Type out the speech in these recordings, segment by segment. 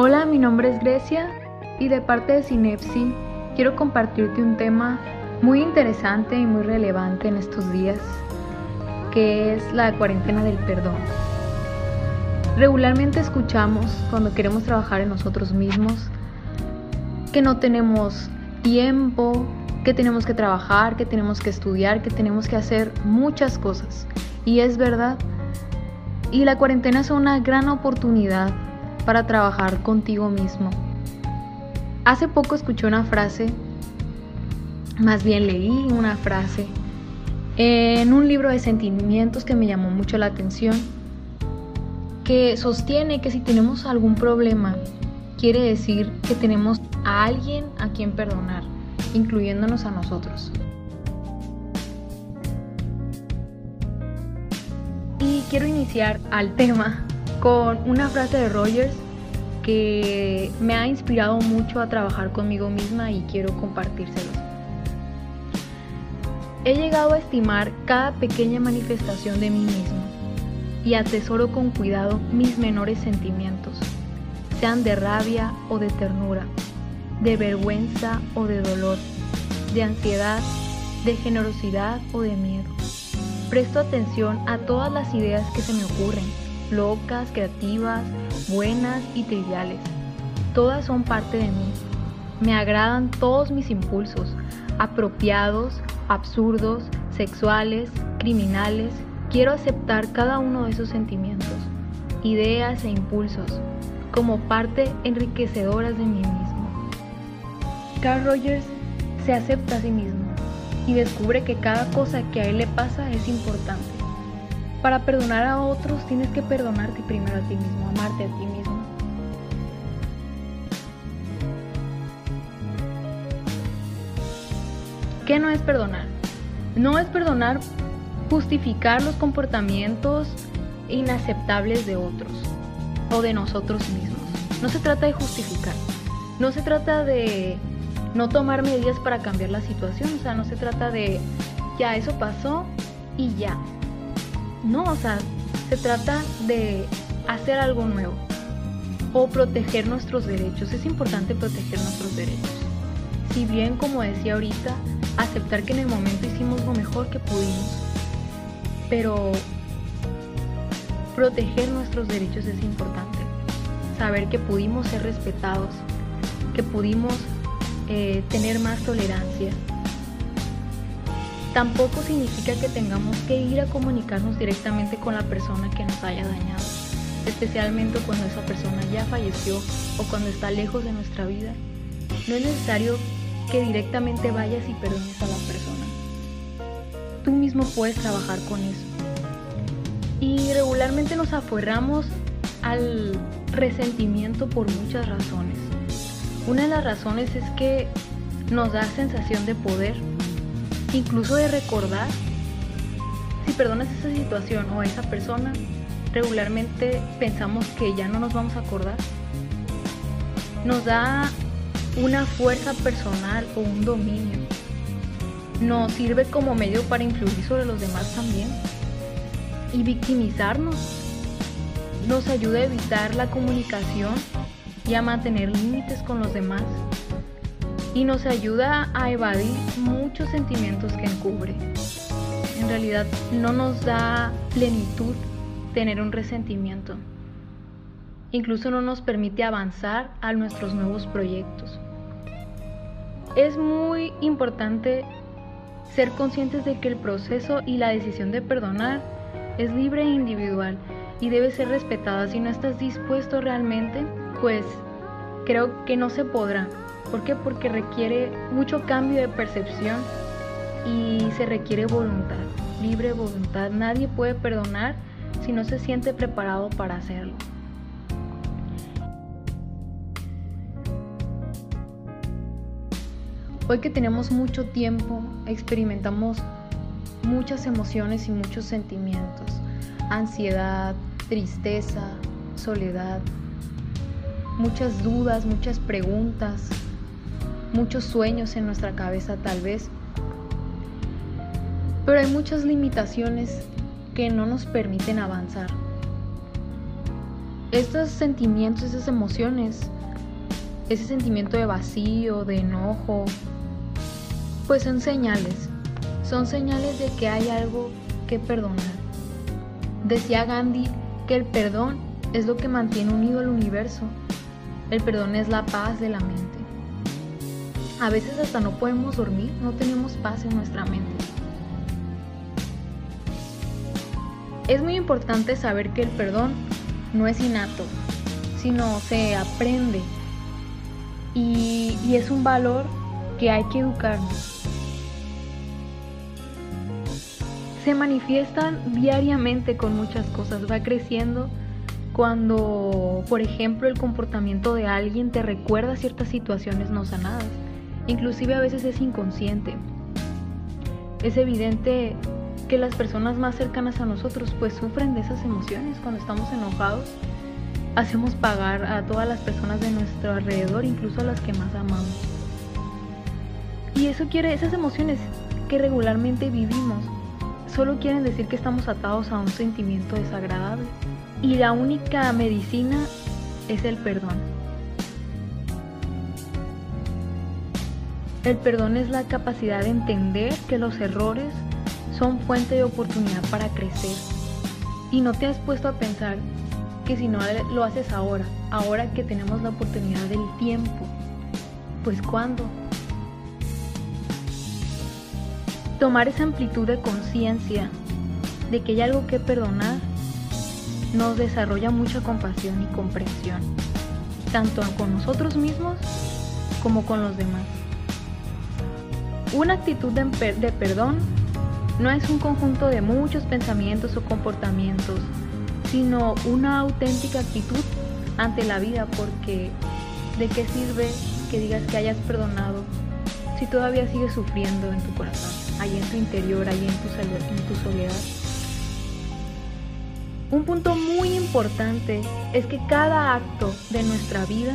Hola, mi nombre es Grecia y de parte de Cinepsi quiero compartirte un tema muy interesante y muy relevante en estos días, que es la cuarentena del perdón. Regularmente escuchamos cuando queremos trabajar en nosotros mismos que no tenemos tiempo, que tenemos que trabajar, que tenemos que estudiar, que tenemos que hacer muchas cosas. Y es verdad. Y la cuarentena es una gran oportunidad para trabajar contigo mismo. Hace poco escuché una frase, más bien leí una frase en un libro de sentimientos que me llamó mucho la atención, que sostiene que si tenemos algún problema, quiere decir que tenemos a alguien a quien perdonar, incluyéndonos a nosotros. Y quiero iniciar al tema con una frase de Rogers que me ha inspirado mucho a trabajar conmigo misma y quiero compartírselos. He llegado a estimar cada pequeña manifestación de mí mismo y atesoro con cuidado mis menores sentimientos, sean de rabia o de ternura, de vergüenza o de dolor, de ansiedad, de generosidad o de miedo. Presto atención a todas las ideas que se me ocurren locas, creativas, buenas y triviales. Todas son parte de mí. Me agradan todos mis impulsos, apropiados, absurdos, sexuales, criminales. Quiero aceptar cada uno de esos sentimientos, ideas e impulsos como parte enriquecedoras de mí mismo. Carl Rogers se acepta a sí mismo y descubre que cada cosa que a él le pasa es importante para perdonar a otros tienes que perdonarte primero a ti mismo, amarte a ti mismo. ¿Qué no es perdonar? No es perdonar justificar los comportamientos inaceptables de otros o de nosotros mismos. No se trata de justificar. No se trata de no tomar medidas para cambiar la situación. O sea, no se trata de ya eso pasó y ya. No, o sea, se trata de hacer algo nuevo o proteger nuestros derechos. Es importante proteger nuestros derechos. Si bien, como decía ahorita, aceptar que en el momento hicimos lo mejor que pudimos, pero proteger nuestros derechos es importante. Saber que pudimos ser respetados, que pudimos eh, tener más tolerancia, tampoco significa que tengamos que ir a comunicarnos directamente con la persona que nos haya dañado, especialmente cuando esa persona ya falleció o cuando está lejos de nuestra vida. No es necesario que directamente vayas y perdones a la persona. Tú mismo puedes trabajar con eso. Y regularmente nos aferramos al resentimiento por muchas razones. Una de las razones es que nos da sensación de poder incluso de recordar, si perdonas esa situación o a esa persona, regularmente pensamos que ya no nos vamos a acordar. Nos da una fuerza personal o un dominio. Nos sirve como medio para influir sobre los demás también. Y victimizarnos nos ayuda a evitar la comunicación y a mantener límites con los demás y nos ayuda a evadir muchos sentimientos que encubre. En realidad no nos da plenitud tener un resentimiento. Incluso no nos permite avanzar a nuestros nuevos proyectos. Es muy importante ser conscientes de que el proceso y la decisión de perdonar es libre e individual y debe ser respetada. Si no estás dispuesto realmente, pues creo que no se podrá. ¿Por qué? Porque requiere mucho cambio de percepción y se requiere voluntad, libre voluntad. Nadie puede perdonar si no se siente preparado para hacerlo. Hoy que tenemos mucho tiempo, experimentamos muchas emociones y muchos sentimientos. Ansiedad, tristeza, soledad, muchas dudas, muchas preguntas, muchos sueños en nuestra cabeza tal vez, pero hay muchas limitaciones que no nos permiten avanzar. estos sentimientos, esas emociones, ese sentimiento de vacío, de enojo, pues son señales. Son señales de que hay algo que perdonar. Decía Gandhi que el perdón es lo que mantiene unido al universo. El perdón es la paz de la mente. A veces hasta no podemos dormir, no tenemos paz en nuestra mente. Es muy importante saber que el perdón no es innato, sino se aprende. Y, es un valor que hay que educarnos. Se manifiestan diariamente con muchas cosas, va creciendo cuando, por ejemplo, el comportamiento de alguien te recuerda ciertas situaciones no sanadas. Inclusive a veces es inconsciente. Es evidente que las personas más cercanas a nosotros pues sufren de esas emociones cuando estamos enojados. Hacemos pagar a todas las personas de nuestro alrededor, incluso a las que más amamos. Y eso quiere, esas emociones que regularmente vivimos, solo quieren decir que estamos atados a un sentimiento desagradable. Y la única medicina es el perdón. El perdón es la capacidad de entender que los errores son fuente de oportunidad para crecer. Y no te has puesto a pensar que si no lo haces ahora, ahora que tenemos la oportunidad del tiempo, pues ¿cuándo? Tomar esa amplitud de conciencia de que hay algo que perdonar nos desarrolla mucha compasión y comprensión, tanto con nosotros mismos como con los demás. Una actitud de, perdón no es un conjunto de muchos pensamientos o comportamientos, sino una auténtica actitud ante la vida porque ¿de qué sirve que digas que hayas perdonado si todavía sigues sufriendo en tu corazón, ahí en tu interior, ahí en tu soledad? Un punto muy importante es que cada acto de nuestra vida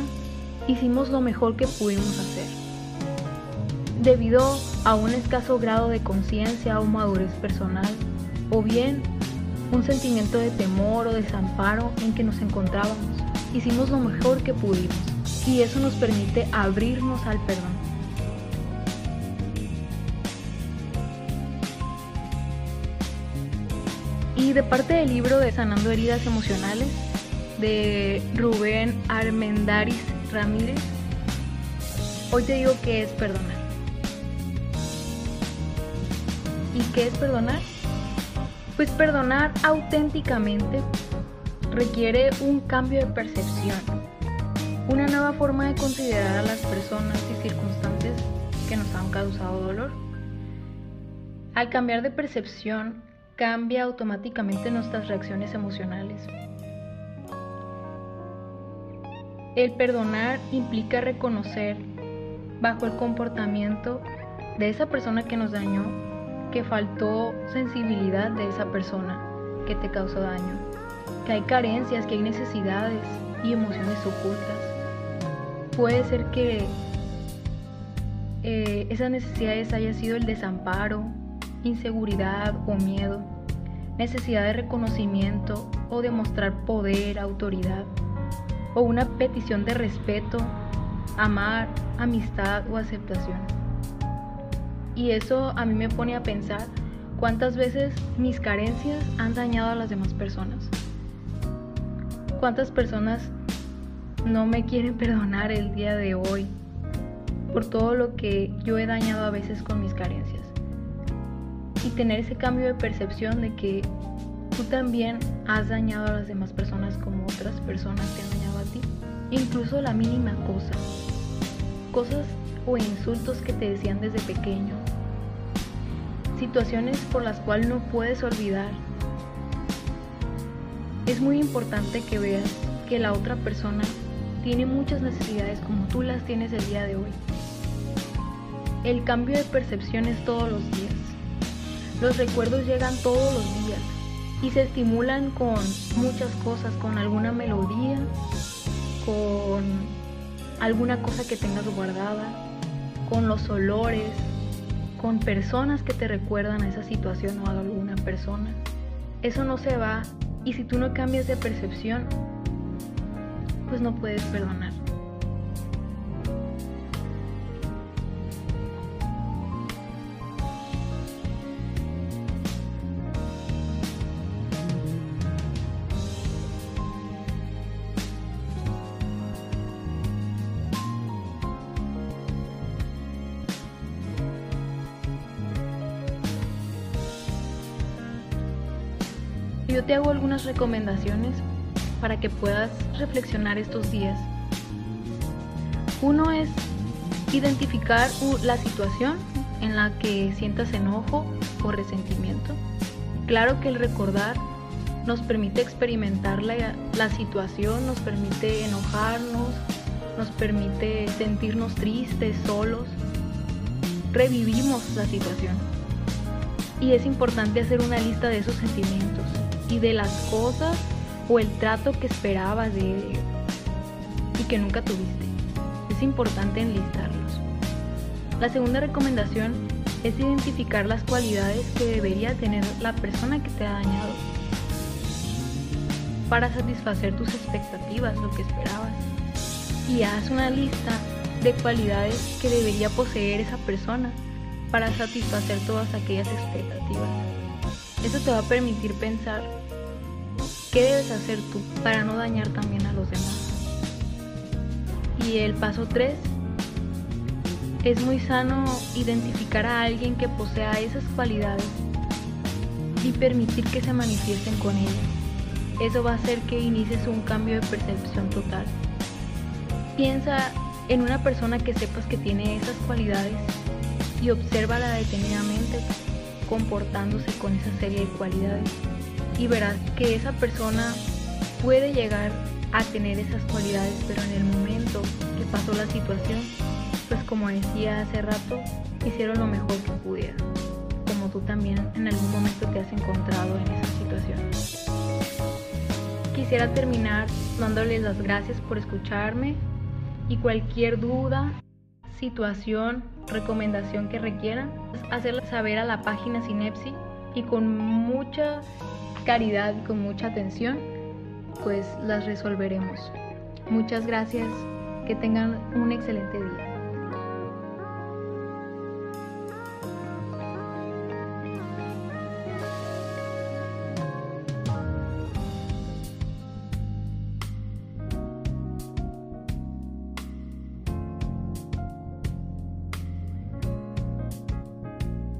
hicimos lo mejor que pudimos hacer. Debido a un escaso grado de conciencia o madurez personal, o bien un sentimiento de temor o desamparo en que nos encontrábamos. Hicimos lo mejor que pudimos y eso nos permite abrirnos al perdón. Y de parte del libro de Sanando Heridas Emocionales de Rubén Armendaris Ramírez, hoy te digo que es perdonar. ¿Y qué es perdonar? Pues perdonar auténticamente requiere un cambio de percepción, una nueva forma de considerar a las personas y circunstancias que nos han causado dolor. Al cambiar de percepción, cambia automáticamente nuestras reacciones emocionales. El perdonar implica reconocer bajo el comportamiento de esa persona que nos dañó que faltó sensibilidad de esa persona que te causó daño, que hay carencias, que hay necesidades y emociones ocultas. Puede ser que eh, esas necesidades haya sido el desamparo, inseguridad o miedo, necesidad de reconocimiento o de mostrar poder, autoridad, o una petición de respeto, amar, amistad o aceptación. Y eso a mí me pone a pensar cuántas veces mis carencias han dañado a las demás personas. Cuántas personas no me quieren perdonar el día de hoy por todo lo que yo he dañado a veces con mis carencias. Y tener ese cambio de percepción de que tú también has dañado a las demás personas como otras personas te han dañado a ti. Incluso la mínima cosa. Cosas o insultos que te decían desde pequeño, situaciones por las cuales no puedes olvidar. Es muy importante que veas que la otra persona tiene muchas necesidades como tú las tienes el día de hoy. El cambio de percepción es todos los días. Los recuerdos llegan todos los días y se estimulan con muchas cosas, con alguna melodía, con alguna cosa que tengas guardada, con los olores, con personas que te recuerdan a esa situación o a alguna persona. Eso no se va y si tú no cambias de percepción, pues no puedes perdonar. Yo te hago algunas recomendaciones para que puedas reflexionar estos días. Uno es identificar la situación en la que sientas enojo o resentimiento. Claro que el recordar nos permite experimentar la, situación, nos permite enojarnos, nos permite sentirnos tristes, solos. Revivimos la situación. Y es importante hacer una lista de esos sentimientos y de las cosas o el trato que esperabas de ellos y que nunca tuviste. Es importante enlistarlos. La segunda recomendación es identificar las cualidades que debería tener la persona que te ha dañado para satisfacer tus expectativas, lo que esperabas. Y haz una lista de cualidades que debería poseer esa persona para satisfacer todas aquellas expectativas. Eso te va a permitir pensar qué debes hacer tú para no dañar también a los demás. Y el paso 3 es muy sano identificar a alguien que posea esas cualidades y permitir que se manifiesten con ellas. Eso va a hacer que inicies un cambio de percepción total. Piensa en una persona que sepas que tiene esas cualidades y obsérvala detenidamente comportándose con esa serie de cualidades y verás que esa persona puede llegar a tener esas cualidades, pero en el momento que pasó la situación, pues como decía hace rato, hicieron lo mejor que pudieron, como tú también en algún momento te has encontrado en esa situación. Quisiera terminar dándoles las gracias por escucharme y cualquier duda, situación, recomendación que requieran, hacerla saber a la página Sinepsi y con mucha caridad con mucha atención, pues las resolveremos. Muchas gracias, que tengan un excelente día.